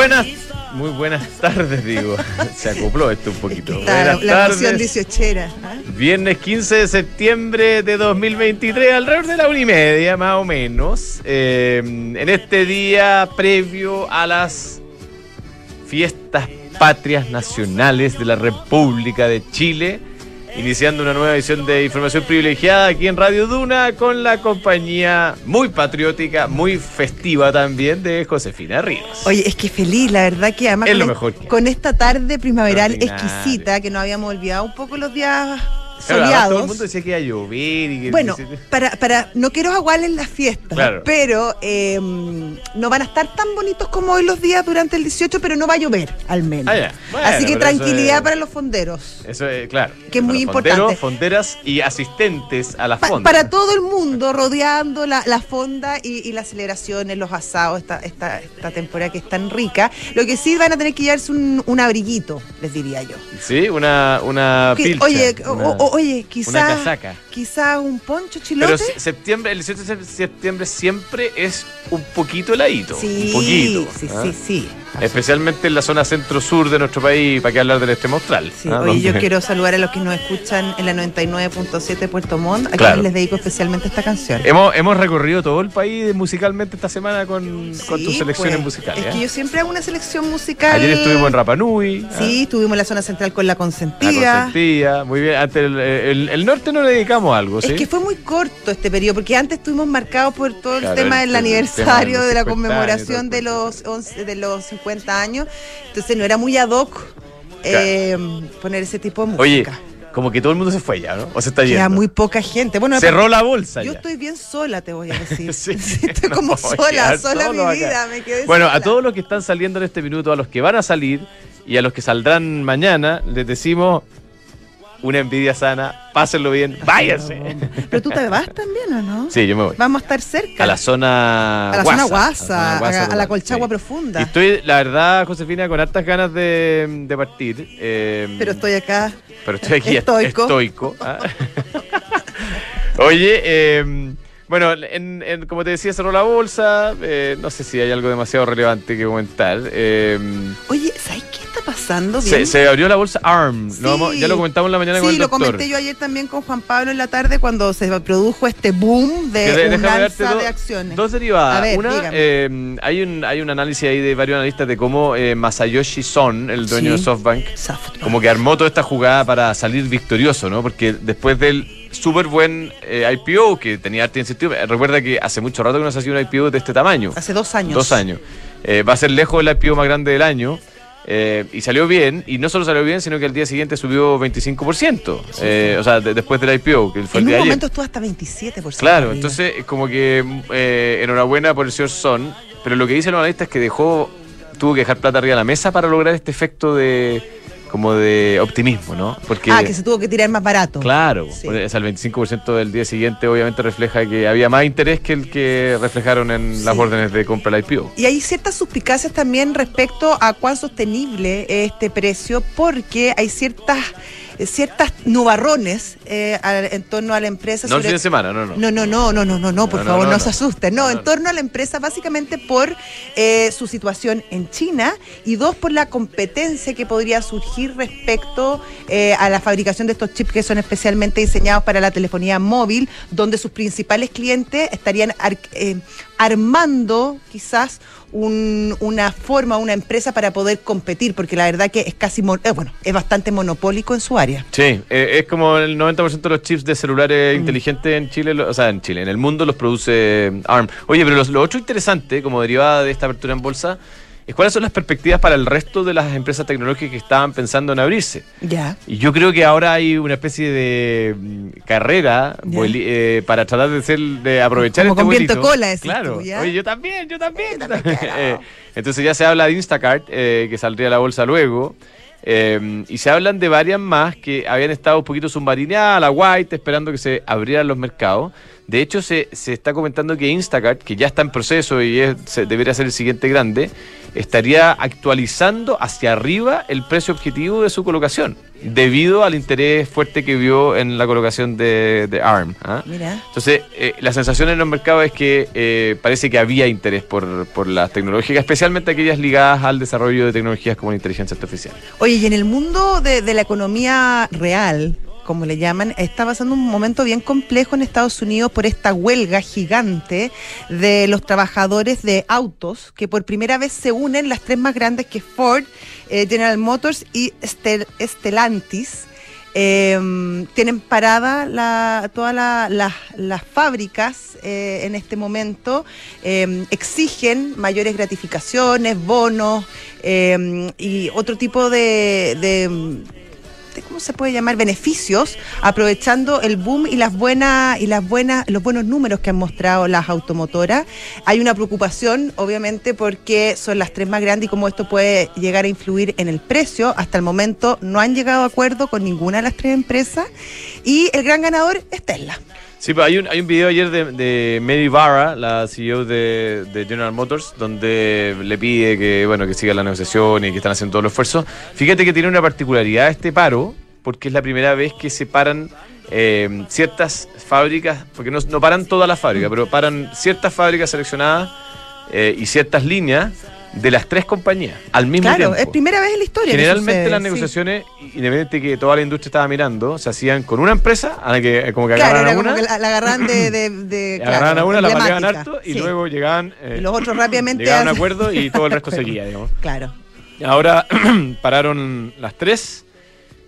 buenas, muy buenas tardes, digo. Se acopló esto un poquito. Buenas la tardes. 18 ¿ah? Viernes 15 de septiembre de 2023, alrededor de la una y media más o menos. eh, en este día previo a las fiestas patrias nacionales de la República de Chile. Iniciando una nueva edición de Información Privilegiada aquí en Radio Duna con la compañía muy patriótica, muy festiva también de Josefina Ríos. Oye, es que feliz, la verdad que además Es con, lo mejor que hay. con esta tarde primaveral exquisita, que nos habíamos olvidado un poco los días Claro, soleados. todo el mundo decía que iba a llover y que Bueno, para, para, no quiero aguarles las fiestas, Claro. pero eh, no van a estar tan bonitos como hoy los días durante el 18, pero no va a llover, al menos. Ah. Bueno, Así que tranquilidad es- para los fonderos. Eso es, claro. Que es muy fonderos, importante. fonderas y asistentes a la Pa- fonda. para todo el mundo, rodeando la, la fonda y, y las celebraciones, los asados, esta, esta, esta temporada que es tan rica. Lo que sí van a tener que llevarse un, un abriguito, les diría yo. Sí, una, una Que- pilcha, oye, o- una- o- oye, una quizás casaca. quizás un poncho chilote. Pero se- septiembre, el 18 de septiembre siempre es un poquito heladito. sí, un poquito. sí, ¿ah? sí, sí. Especialmente en la zona centro-sur de nuestro país, para que hablar del extremo austral. Sí, ¿ah? oye, yo quiero saludar a los que nos escuchan en la 99.7 Puerto Montt, a Claro. quienes les dedico especialmente esta canción. Hemos, hemos recorrido todo el país musicalmente esta semana con, con tus selecciones pues, musicales. Es que yo siempre hago una selección musical. Ayer estuvimos en Rapa Nui. ¿ah? Sí, estuvimos en la zona central con la La consentida. muy bien. Antes el, el- el norte no le dedicamos algo, ¿sí? Es que fue muy corto este periodo, porque antes estuvimos marcados por todo el Claro, tema el- del el aniversario tema de la 50 conmemoración años, de los 11 de los 50 años. Entonces no era muy ad hoc eh, poner ese tipo de Oye, música. como que todo el mundo se fue ya, ¿no? O se está yendo. muy poca gente. Bueno, Cerró la bolsa yo ya. estoy bien sola, te voy a decir. Sí, estoy no, como sola, sola mi vida. Me quedé Bueno, a todos los que están saliendo en este minuto, a los que van a salir y a los que saldrán mañana, les decimos una envidia sana, pásenlo bien, váyanse. Pero tú te vas también, ¿o no? Sí, yo me voy. Vamos a estar cerca. A la zona A la zona Guasa, a la a- la Colchagua sí. profunda. Y estoy, la verdad, Josefina, con hartas ganas de, de partir. eh, Pero estoy acá. Pero estoy aquí Estoico. estoico. ¿ah? Oye, eh, bueno, en- en- como te decía, cerró la bolsa. eh, no sé si hay algo demasiado relevante que comentar. eh, Oye, ¿sabes qué está pasando? se, Bien? se abrió la bolsa ARM. Sí. Lo ya lo comentamos en la mañana Sí, con el lo doctor. comenté yo ayer también con Juan Pablo en la tarde cuando se produjo este boom Que de de- un alza de acciones. Dos derivadas. A ver, Una, eh, hay, un, hay un análisis ahí de varios analistas de cómo eh, Masayoshi Son, el dueño Sí. de SoftBank, Softbank. como que armó toda esta jugada para salir victorioso, ¿no? Porque después del súper buen eh, IPO que tenía arte incentivos, recuerda que hace mucho rato que no se hacía un IPO de este tamaño. Hace dos años. Dos años. Eh, va a ser lejos el IPO más grande del año. Eh, y salió bien, y no solo salió bien, sino que al día siguiente subió 25%. eh, o sea, de- después del IPO, que fue el En un de ayer. momento estuvo hasta 27%. Claro, arriba. entonces es como que eh, enhorabuena por el señor Son, pero lo que dice el analista es que dejó, tuvo que dejar plata arriba de la mesa para lograr este efecto de como de optimismo, ¿no? Porque Ah, que se tuvo que tirar más barato. claro, Sí. o sea, el 25% del día siguiente obviamente refleja que había más interés que el que reflejaron en las órdenes de compra del IPO. Y hay ciertas suspicacias también respecto a cuán sostenible es este precio, porque hay ciertas ciertas nubarrones eh, en torno a la empresa. No el fin de semana, no, no. No, no, no, no, no, no, no, por favor, no, se asusten. No, en no. torno a la empresa básicamente por eh, su situación en China y dos, por la competencia que podría surgir respecto eh, a la fabricación de estos chips que son especialmente diseñados para la telefonía móvil, donde sus principales clientes estarían ar- eh, armando quizás un- una forma, una empresa para poder competir, porque la verdad que es casi, eh, bueno, es bastante monopólico en su área. Sí, eh, es como el 90% de los chips de celulares Mm. inteligentes en Chile, lo- o sea, en Chile, en el mundo los produce eh, ARM. Oye, pero los- lo otro interesante, como derivada de esta apertura en bolsa, cuáles son las perspectivas para el resto de las empresas tecnológicas que estaban pensando en abrirse. Ya. Y yo creo que ahora hay una especie de mm, carrera vueli- eh, para tratar de, ser, de aprovechar Como este con viento cola, decís Claro. tú, ¿ya? Oye, yo también, yo también. Eh, entonces ya se habla de Instacart, eh, que saldría a la bolsa luego. eh, y se hablan de varias más que habían estado un poquito submarinadas, la White, esperando que se abrieran los mercados. De hecho, se, se está comentando que Instacart, que ya está en proceso y es- se- debería ser el siguiente grande, estaría actualizando hacia arriba el precio objetivo de su colocación, debido al interés fuerte que vio en la colocación de, de ARM. ¿ah? Mira. Entonces, eh, la sensación en los mercados es que eh, parece que había interés por, por las tecnológicas, especialmente aquellas ligadas al desarrollo de tecnologías como la inteligencia artificial. Oye, y en el mundo de, de la economía real, como le llaman, está pasando un momento bien complejo en Estados Unidos por esta huelga gigante de los trabajadores de autos, que por primera vez se unen las tres más grandes que Ford, eh, General Motors y Stel- Stellantis. Eh, tienen parada todas la- las- fábricas eh, en este momento, eh, exigen mayores gratificaciones, bonos eh, y otro tipo de- ¿cómo se puede llamar? beneficios, aprovechando el boom y las buenas y las buenas los buenos números que han mostrado las automotoras. Hay una preocupación, obviamente, porque son las tres más grandes y cómo esto puede llegar a influir en el precio. Hasta el momento no han llegado a acuerdo con ninguna de las tres empresas y el gran ganador es Tesla. Sí, pues hay un, hay un video ayer de, Mary Barra, la CEO de, de General Motors, donde le pide que, bueno, que siga la negociación y que están haciendo todo el esfuerzo. Fíjate que tiene una particularidad este paro, porque es la primera vez que se paran eh, ciertas fábricas, porque no, no paran todas las fábricas, pero paran ciertas fábricas seleccionadas eh, y ciertas líneas de las tres compañías al mismo Claro, tiempo. es primera vez en la historia. Generalmente sucede, las sí. negociaciones, independientemente de que toda la industria estaba mirando, se hacían con una empresa a la que como que Claro, agarraban a una, que la, la agarraban de. de, de- claro, agarraban a una, la pateaban harto y Sí. luego llegaban, eh, Y los otros rápidamente llegaban a un acuerdo y todo el resto seguía, digamos. Claro. Ahora pararon las tres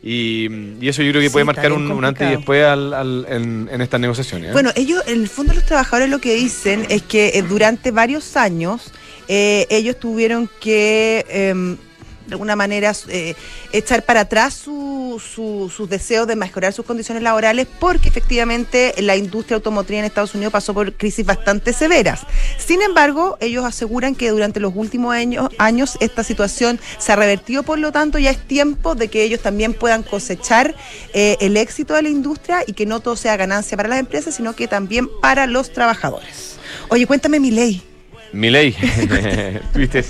y, y eso yo creo que Sí, puede marcar un, un antes y después al- al- en, en estas negociaciones. ¿eh? Bueno, ellos, en el fondo, los trabajadores lo que dicen es que eh, durante varios años eh, ellos tuvieron que, em, de alguna manera, eh, echar para atrás su- su- sus deseos de mejorar sus condiciones laborales porque efectivamente la industria automotriz en Estados Unidos pasó por crisis bastante severas. Sin embargo, ellos aseguran que durante los últimos años, esta situación se ha revertido, por lo tanto ya es tiempo de que ellos también puedan cosechar eh, el éxito de la industria y que no todo sea ganancia para las empresas, sino que también para los trabajadores. Oye, cuéntame mi ley.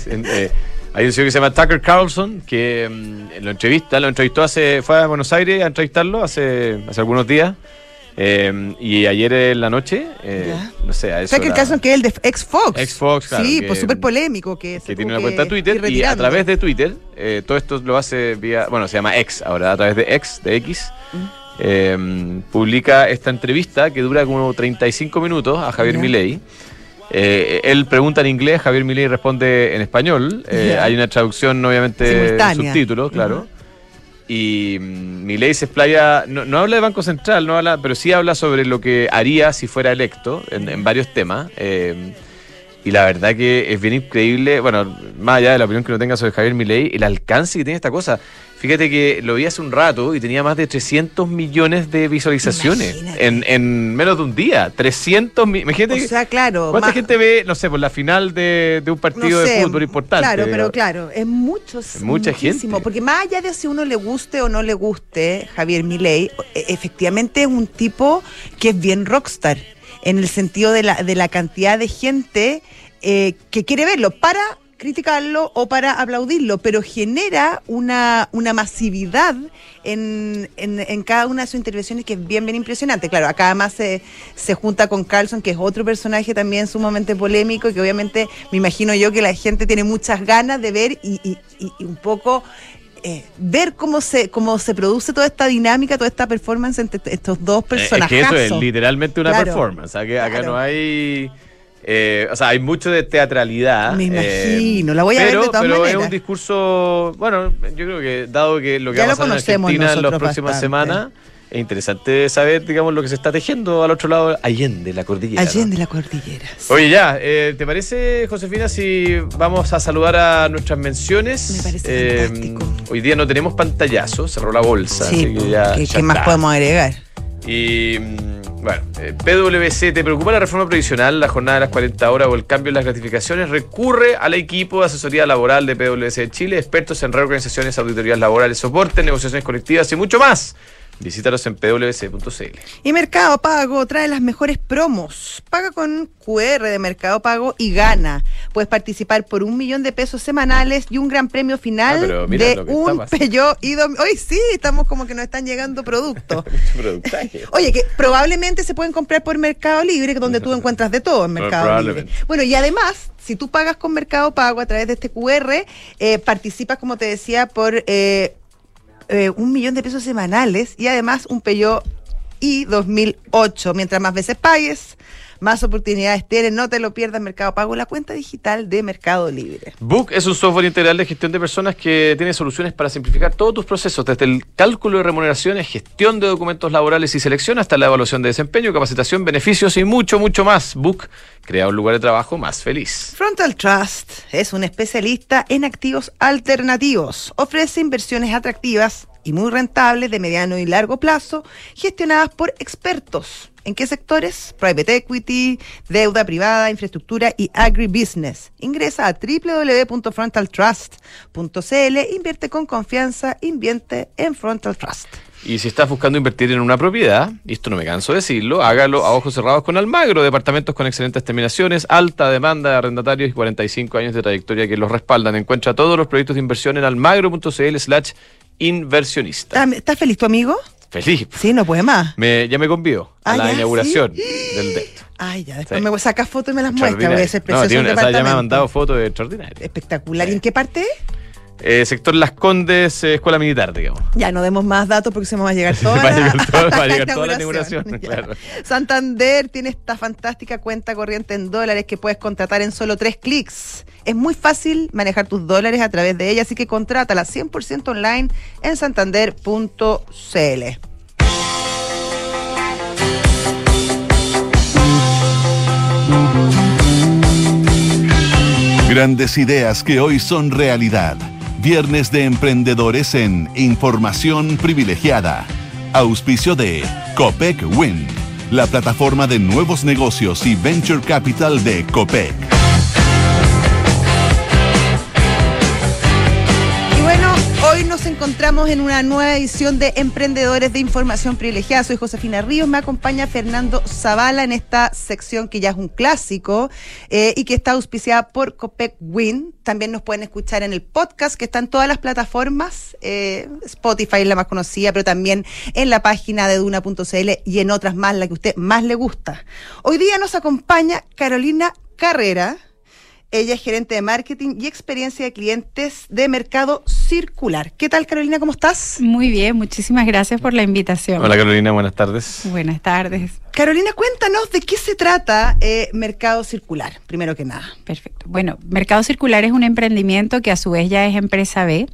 En- eh, hay un señor que se llama Tucker Carlson que mm, lo entrevista, lo entrevistó hace, fue a Buenos Aires a entrevistarlo hace, hace algunos días. eh, y ayer en la noche, eh, no sé, a eso sea, que es el de ex Fox. Ex Fox, claro, Sí, pues súper polémico. Que, que tiene una cuenta Twitter y a través de Twitter, eh, todo esto lo hace vía, bueno, se llama X ahora, a través de X, de X, Mm. eh, publica esta entrevista que dura como 35 minutos a Javier. Milei. Eh, él pregunta en inglés, Javier Milei responde en español. Eh. Hay una traducción, obviamente, Simultánea. subtítulos, claro. Y mm, Milei se explaya, no, no habla de Banco Central, no habla, pero sí habla sobre lo que haría si fuera electo en, en varios temas. eh, y la verdad que es bien increíble, bueno, más allá de la opinión que uno tenga sobre Javier Milei, el alcance que tiene esta cosa. Fíjate que lo vi hace un rato y tenía más de 300 millones de visualizaciones en, en menos de un día. 300 millones. Imagínate O sea, claro. ¿Cuánta más- gente ve, no sé, por la final de, de un partido no sé, de fútbol importante? Claro, pero claro, es mucho, es mucha gente. Porque más allá de si uno le guste o no le guste Javier Milei, e- efectivamente es un tipo que es bien rockstar, en el sentido de la, de la cantidad de gente eh, que quiere verlo para criticarlo o para aplaudirlo, pero genera una, una masividad en, en, cada una de sus intervenciones que es bien, bien impresionante. Claro, acá además se, se junta con Carlson, que es otro personaje también sumamente polémico y que obviamente me imagino yo que la gente tiene muchas ganas de ver y- y un poco eh, ver cómo se, cómo se produce toda esta dinámica, toda esta performance entre estos dos Eh, personajes. Es que eso es literalmente una Claro. performance. Acá, acá no hay. eh, o sea, hay mucho de teatralidad. Me eh, imagino, la voy a ver de todas pero es maneras. un discurso. Bueno, yo creo que dado que lo que Ya va a pasar en Argentina en las próximas semanas, es interesante saber, digamos, lo que se está tejiendo al otro lado, allende la cordillera. ¿no? Allende la cordillera. Oye, ya, eh, ¿te parece, Josefina, si vamos a saludar a nuestras menciones? Me parece Eh, fantástico. Hoy día no tenemos pantallazo, cerró la bolsa. Sí, así que ya, ¿qué, ya qué más podemos agregar? Y mm, bueno, eh, PwC, ¿te preocupa la reforma previsional, la jornada de las 40 horas o el cambio en las gratificaciones? Recurre al equipo de asesoría laboral de PwC de Chile, expertos en reorganizaciones, auditorías laborales, soporte, negociaciones colectivas y mucho más. Visítalos en pwc.cl. Y Mercado Pago trae las mejores promos. Paga con QR de Mercado Pago y gana. Puedes participar por un millón de pesos semanales y un gran premio Ah, final mira de un. Peugeot y Hoy sí, estamos como que nos están llegando productos. Oye, que probablemente se pueden comprar por Mercado Libre, donde tú encuentras de todo en Mercado Libre. Bueno, y además, si tú pagas con Mercado Pago a través de este QR, eh, participas, como te decía, por eh, eh, un millón de pesos semanales y además un Peugeot i 2008. Mientras más veces pagues, más oportunidades tienes. No te lo pierdas Mercado Pago, la cuenta digital de Mercado Libre. Book es un software integral de gestión de personas que tiene soluciones para simplificar todos tus procesos, desde el cálculo de remuneraciones, gestión de documentos laborales y selección, hasta la evaluación de desempeño, capacitación, beneficios y mucho, mucho más. Book crea un lugar de trabajo más feliz. Frontal Trust es un especialista en activos alternativos. Ofrece inversiones atractivas y muy rentables de mediano y largo plazo, gestionadas por expertos. ¿En qué sectores? Private equity, deuda privada, infraestructura y agribusiness. Ingresa a www.frontaltrust.cl, invierte con confianza, invierte en Frontal Trust. Y si estás buscando invertir en una propiedad, y esto no me canso de decirlo, hágalo a ojos cerrados con Almagro, departamentos con excelentes terminaciones, alta demanda de arrendatarios y 45 años de trayectoria que los respaldan. Encuentra todos los proyectos de inversión en almagro.cl slash inversionista. ¿Estás estás feliz tu amigo? Feliz. Sí, no puede más. Me, ya me convió a Ah, la ¿ya? inauguración ¿Sí? del DET. Ay, ya, después Sí. me sacas fotos y me las muestras. Voy a ser No, precioso tiene el una- o sea, ya me ha mandado fotos extraordinarias. Espectacular. Sí. ¿Y en qué parte? Eh, sector Las Condes, eh, Escuela Militar, digamos. Ya no demos más datos porque se me va a llegar toda Va a la, llegar toda- va a llegar la toda la inauguración. claro. Santander tiene esta fantástica cuenta corriente en dólares que puedes contratar en solo tres clics. Es muy fácil manejar tus dólares a través de ella, así que contrátala 100% online en santander.cl. Grandes ideas que hoy son realidad. Viernes de emprendedores en Información Privilegiada. Auspicio de Copec Wind, la plataforma de nuevos negocios y venture capital de Copec. Nos encontramos en una nueva edición de Emprendedores de Información Privilegiada. Soy Josefina Ríos, me acompaña Fernando Zavala en esta sección que ya es un clásico eh, y que está auspiciada por Copec Win. También nos pueden escuchar en el podcast que está en todas las plataformas. eh, Spotify es la más conocida, pero también en la página de duna.cl y en otras más, la que a usted más le gusta. Hoy día nos acompaña Carolina Carrera. Ella es gerente de marketing y experiencia de clientes de Mercado Circular. ¿Qué tal, Carolina? ¿Cómo estás? Muy bien, muchísimas gracias por la invitación. Hola Carolina, buenas tardes. Buenas tardes. Carolina, cuéntanos de qué se trata eh, Mercado Circular, primero que nada. Perfecto. Bueno, Mercado Circular es un emprendimiento que a su vez ya es empresa B.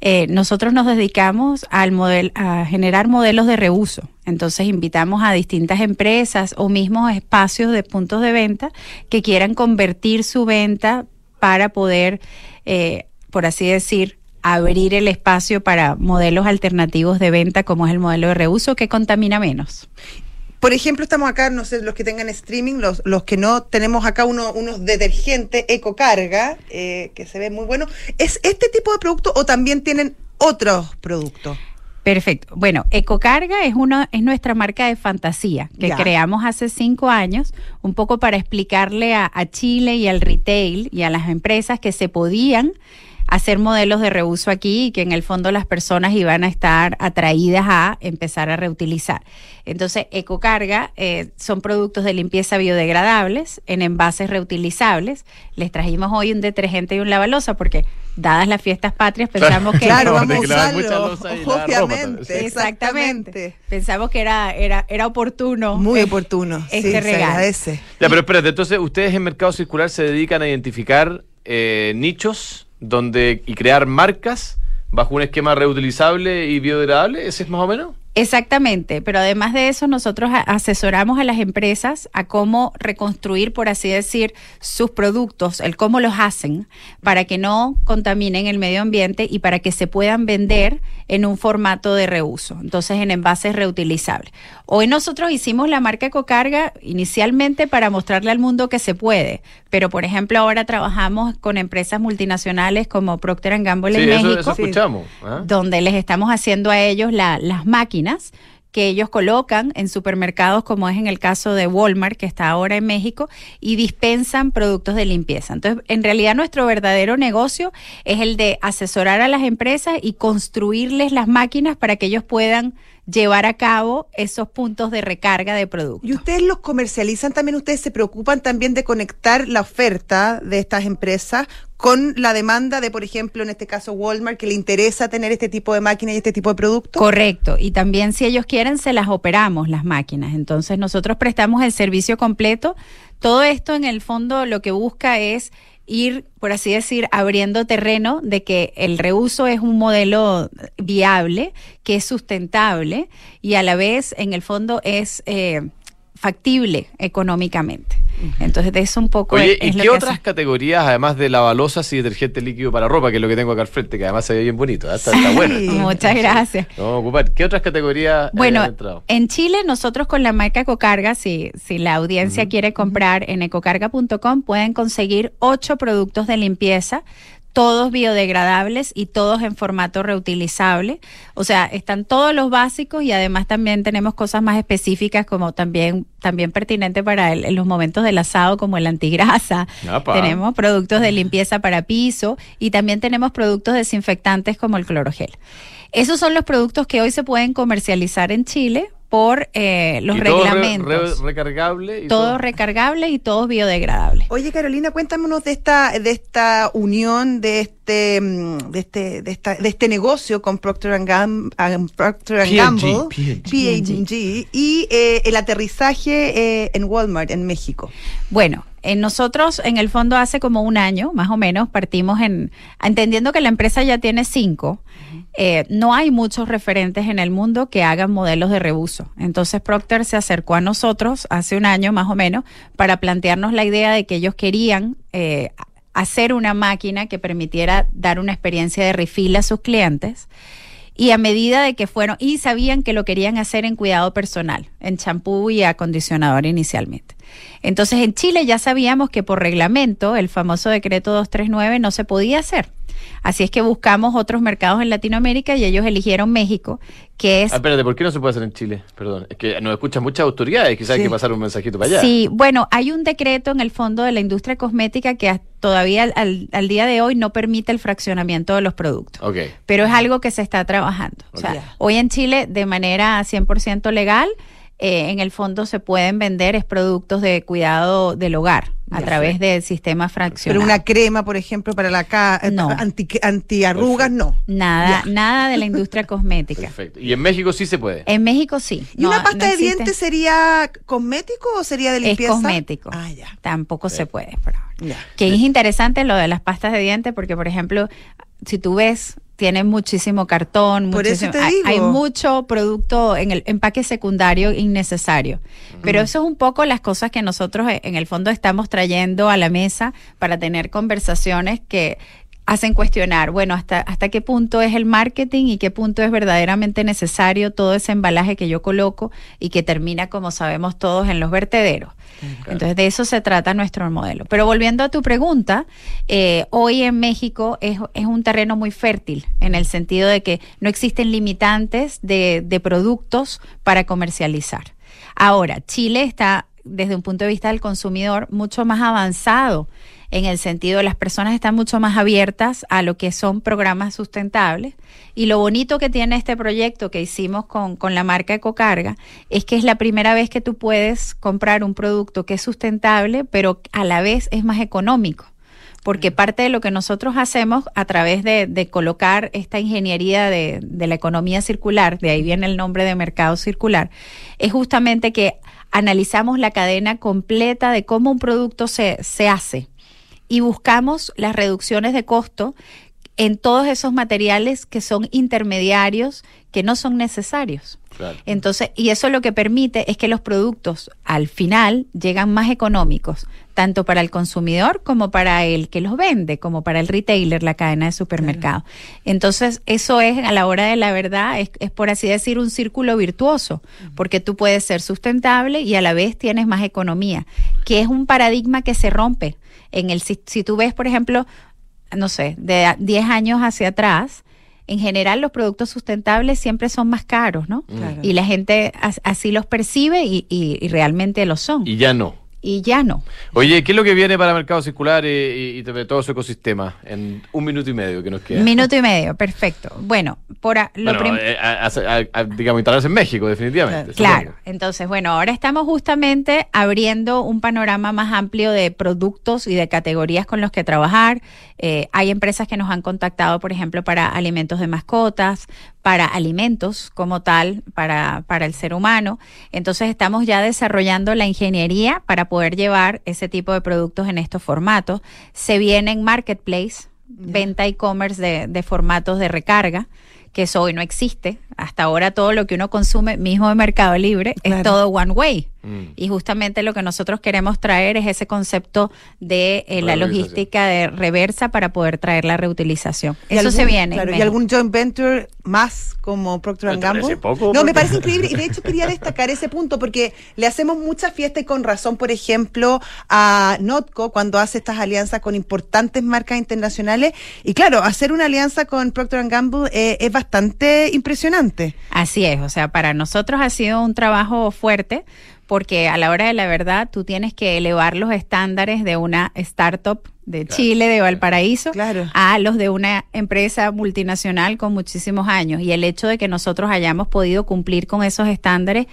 Eh, nosotros nos dedicamos al model, a generar modelos de reuso. Entonces invitamos a distintas empresas o mismos espacios de puntos de venta que quieran convertir su venta para poder, eh, por así decir, abrir el espacio para modelos alternativos de venta como es el modelo de reuso que contamina menos. Por ejemplo, estamos acá, no sé, los que tengan streaming, los, los que no, tenemos acá uno- unos detergentes Ecocarga, eh, que se ve muy bueno. ¿Es este tipo de producto o también tienen otros productos? Perfecto. Bueno, Ecocarga es una, es nuestra marca de fantasía que Ya. creamos hace cinco años, un poco para explicarle a, a Chile y al retail y a las empresas que se podían hacer modelos de reuso aquí y que en el fondo las personas iban a estar atraídas a empezar a reutilizar. Entonces, Ecocarga eh, son productos de limpieza biodegradables en envases reutilizables. Les trajimos hoy un detergente y un lavalosa porque, dadas las fiestas patrias, pensamos que Claro, vamos a usarlo, obviamente. sí. Exactamente. Pensamos que era, era, era oportuno. Muy eh, oportuno. Este sí, se regalo. agradece. Ya, pero espérate, entonces ustedes en Mercado Circular se dedican a identificar eh, nichos donde y crear marcas bajo un esquema reutilizable y biodegradable, ¿ese es más o menos? Exactamente, pero además de eso nosotros asesoramos a las empresas a cómo reconstruir, por así decir, sus productos, el cómo los hacen para que no contaminen el medio ambiente y para que se puedan vender en un formato de reuso, entonces en envases reutilizables. Hoy nosotros hicimos la marca Ecocarga inicialmente para mostrarle al mundo que se puede, pero por ejemplo ahora trabajamos con empresas multinacionales como Procter Gamble Sí, en eso, México eso escuchamos. ¿ah? donde les estamos haciendo a ellos la- las máquinas que ellos colocan en supermercados, como es en el caso de Walmart, que está ahora en México, y dispensan productos de limpieza. Entonces, en realidad nuestro verdadero negocio es el de asesorar a las empresas y construirles las máquinas para que ellos puedan llevar a cabo esos puntos de recarga de productos. ¿Y ustedes los comercializan también? ¿Ustedes se preocupan también de conectar la oferta de estas empresas con la demanda de, por ejemplo, en este caso Walmart, que le interesa tener este tipo de máquinas y este tipo de productos? Correcto. Y también si ellos quieren, se las operamos las máquinas. Entonces nosotros prestamos el servicio completo. Todo esto en el fondo lo que busca es ir, por así decir, abriendo terreno de que el reuso es un modelo viable, que es sustentable y a la vez, en el fondo, es eh, factible económicamente. Entonces, de eso un poco Oye, es, ¿y lo qué otras hace- categorías, además de lavalosas y detergente líquido para ropa, que es lo que tengo acá al frente, que además se ve bien bonito, ¿eh? está, está bueno? Muchas gracias. A ocupar. ¿Qué otras categorías Bueno, han entrado? en Chile nosotros con la marca Ecocarga, si, si la audiencia quiere comprar en ecocarga.com, pueden conseguir ocho productos de limpieza, todos biodegradables y todos en formato reutilizable. O sea, están todos los básicos y además también tenemos cosas más específicas como también, también pertinente para el- los momentos del asado como el antigrasa. Apa. Tenemos productos de limpieza para piso y también tenemos productos desinfectantes como el clorogel. Esos son los productos que hoy se pueden comercializar en Chile por eh, los ¿Y todo re- reglamentos. re- recargable y todos recargables y todos biodegradables. Oye, Carolina, cuéntanos de esta, de esta unión, de este, mm, de este, de esta, de este negocio con Procter and, Gam- and Procter Gamble, P&G. P&G, y eh, el aterrizaje eh, en Walmart en México. Bueno, eh, nosotros en el fondo hace como un año, más o menos, partimos en, entendiendo que la empresa ya tiene cinco, eh, no hay muchos referentes en el mundo que hagan modelos de reuso. Entonces Procter se acercó a nosotros hace un año más o menos para plantearnos la idea de que ellos querían eh, hacer una máquina que permitiera dar una experiencia de refill a sus clientes. Y a medida de que fueron, y sabían que lo querían hacer en cuidado personal, en champú y acondicionador inicialmente. Entonces en Chile ya sabíamos que por reglamento, el famoso decreto 239 no se podía hacer. Así es que buscamos otros mercados en Latinoamérica y ellos eligieron México, que es Ah, espérate, ¿por qué no se puede hacer en Chile? Perdón, es que nos escuchan muchas autoridades, quizás hay Sí. que pasar un mensajito para allá. Sí, bueno, hay un decreto en el fondo de la industria cosmética que todavía al, al- al día de hoy no permite el fraccionamiento de los productos. Ok. Pero es algo que se está trabajando. O sea, hoy en Chile, de manera 100% legal, eh, en el fondo se pueden vender es productos de cuidado del hogar a través del sistema Pero fraccionado. una crema, por ejemplo, para la ca eh, No. anti, antiarrugas, no. Nada, nada de la industria cosmética. Perfecto. Y en México sí se puede. En México sí. ¿Y No- una no pasta de dientes sería cosmético o sería de Es limpieza? cosmético. Ah, ya. Tampoco se puede por ahora. Ya. Que es interesante lo de las pastas de dientes, porque, por ejemplo, si tú ves, tienen muchísimo cartón, Por eso muchísimo- te hay, digo. hay mucho producto en el empaque secundario innecesario. Pero eso es un poco las cosas que nosotros eh, en el fondo estamos trayendo a la mesa para tener conversaciones que hacen cuestionar, bueno, hasta, hasta qué punto es el marketing y qué punto es verdaderamente necesario todo ese embalaje que yo coloco y que termina, como sabemos todos, en los vertederos. Entonces, de eso se trata nuestro modelo. Pero volviendo a tu pregunta, eh, hoy en México es, es un terreno muy fértil en el sentido de que no existen limitantes de, de productos para comercializar. Ahora, Chile está, desde un punto de vista del consumidor, mucho más avanzado en el sentido de las personas están mucho más abiertas a lo que son programas sustentables. Y lo bonito que tiene este proyecto que hicimos con, con la marca Ecocarga es que es la primera vez que tú puedes comprar un producto que es sustentable, pero a la vez es más económico. Porque parte de lo que nosotros hacemos a través de, de colocar esta ingeniería de, de la economía circular, de ahí viene el nombre de mercado circular, es justamente que analizamos la cadena completa de cómo un producto se, se hace y buscamos las reducciones de costo en todos esos materiales que son intermediarios, que no son necesarios. Claro. Entonces, y eso lo que permite es que los productos al final llegan más económicos, tanto para el consumidor como para el que los vende, como para el retailer, la cadena de supermercado. Entonces, eso es a la hora de la verdad, es, es por así decir un círculo virtuoso, porque tú puedes ser sustentable y a la vez tienes más economía, que es un paradigma que se rompe. En el, si, si tú ves, por ejemplo, no sé, de a- 10 años hacia atrás, en general los productos sustentables siempre son más caros, ¿no? Claro. Y la gente as- así los percibe y, y- y realmente lo son. Y ya no. Y ya no. Oye, ¿qué es lo que viene para Mercado Circular y, y- y de todo su ecosistema en un minuto y medio que nos queda? Minuto y medio, perfecto. Bueno, por a- lo Bueno, eh, a- a- a- digamos, instalarse en México, definitivamente. Claro, supongo. entonces, bueno, ahora estamos justamente abriendo un panorama más amplio de productos y de categorías con los que trabajar. Eh, hay empresas que nos han contactado, por ejemplo, para alimentos de mascotas, para alimentos como tal, para, para el ser humano. Entonces, estamos ya desarrollando la ingeniería para poder llevar ese tipo de productos en estos formatos. Se viene en Marketplace, venta e-commerce de, de formatos de recarga que eso hoy no existe. Hasta ahora todo lo que uno consume, mismo de Mercado Libre, Claro. es todo one way. Mm. Y justamente lo que nosotros queremos traer es ese concepto de eh, la logística de reversa para poder traer la reutilización. ¿Y Eso algún- se viene. en claro, ¿Y algún joint venture más como Procter ¿No te Gamble? parece poco, no, me parece increíble. Y de hecho quería destacar ese punto porque le hacemos mucha fiesta y con razón, por ejemplo, a Notco cuando hace estas alianzas con importantes marcas internacionales. Y claro, hacer una alianza con Procter Gamble eh, es bastante impresionante. Así es, o sea, para nosotros ha sido un trabajo fuerte porque a la hora de la verdad tú tienes que elevar los estándares de una startup de Chile, de Valparaíso, Claro. a los de una empresa multinacional con muchísimos años. Y el hecho de que nosotros hayamos podido cumplir con esos estándares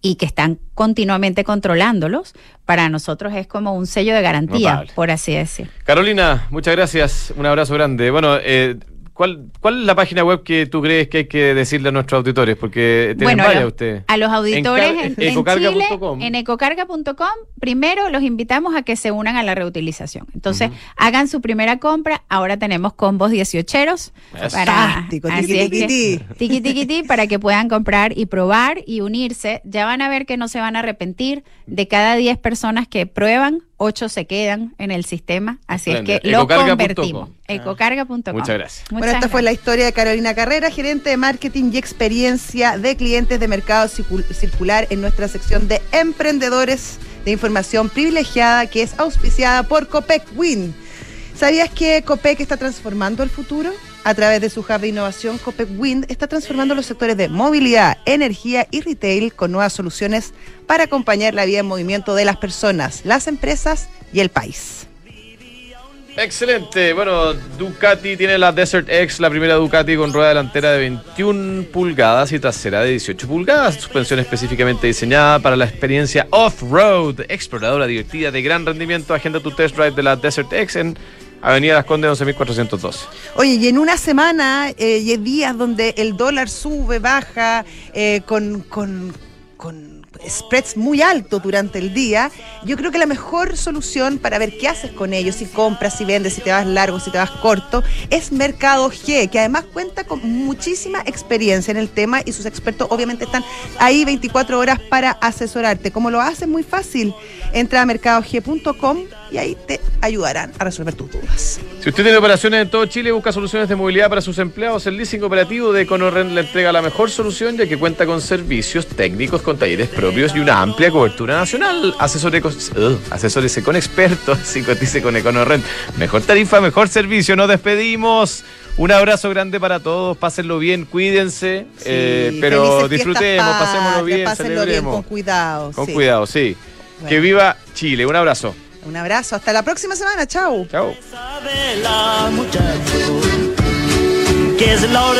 y que están continuamente controlándolos, para nosotros es como un sello de garantía, Notable. por así decir. Carolina, muchas gracias. Un abrazo grande. Bueno, eh, ¿cuál, ¿cuál es la página web que tú crees que hay que decirle a nuestros auditores? Porque tienen Bueno, varias ustedes. a los auditores En en, en ecocarga.com. Chile, en ecocarga.com, primero los invitamos a que se unan a la reutilización. Entonces, hagan su primera compra. Ahora tenemos combos 18eros. Eso. Fantástico, así tiqui, es tiqui, que- ti. tiqui, tiqui, ti, para que puedan comprar y probar y unirse. Ya van a ver que no se van a arrepentir. De cada 10 personas que prueban, 8 se quedan en el sistema. Así es que lo Ecocarga.com. convertimos. Ah. Ecocarga.com. Muchas gracias. bueno, esta fue la historia de Carolina Carrera, gerente de marketing y experiencia de clientes de mercado circul- circular en nuestra sección de emprendedores de información privilegiada que es auspiciada por Copec Win. ¿Sabías que Copec está transformando el futuro? A través de su hub de innovación, Copec Wind está transformando los sectores de movilidad, energía y retail con nuevas soluciones para acompañar la vida en movimiento de las personas, las empresas y el país. Excelente. Bueno, Ducati tiene la Desert X, la primera Ducati con rueda delantera de 21 pulgadas y trasera de 18 pulgadas. Suspensión específicamente diseñada para la experiencia off-road, exploradora divertida de gran rendimiento. Agenda tu test drive de la Desert X en Avenida Las Condes 11412. Oye, y en una semana eh, y días donde el dólar sube, baja, eh, con, con, con spreads muy altos durante el día, yo creo que la mejor solución para ver qué haces con ellos, si compras, si vendes, si te vas largo, si te vas corto, es Mercado G, que además cuenta con muchísima experiencia en el tema y sus expertos obviamente están ahí 24 horas para asesorarte. Como lo hacen muy fácil, entra a mercadog.com y ahí te ayudarán a resolver tus dudas. Si usted tiene operaciones en todo Chile y busca soluciones de movilidad para sus empleados, el leasing operativo de Econorrent le entrega la mejor solución ya que cuenta con servicios técnicos con talleres propios y una amplia cobertura nacional. Asesore con- Ugh, asesórese con expertos y cotice con Econorrent. Mejor tarifa, mejor servicio. Nos despedimos. Un abrazo grande para todos. Pásenlo bien, cuídense. eh, pero disfrutemos, pasémoslo bien, pásenlo bien, celebremos. con cuidado. Con sí. cuidado, sí. Bueno. Que viva Chile. Un abrazo. Un abrazo, hasta la próxima semana, chao. Chao.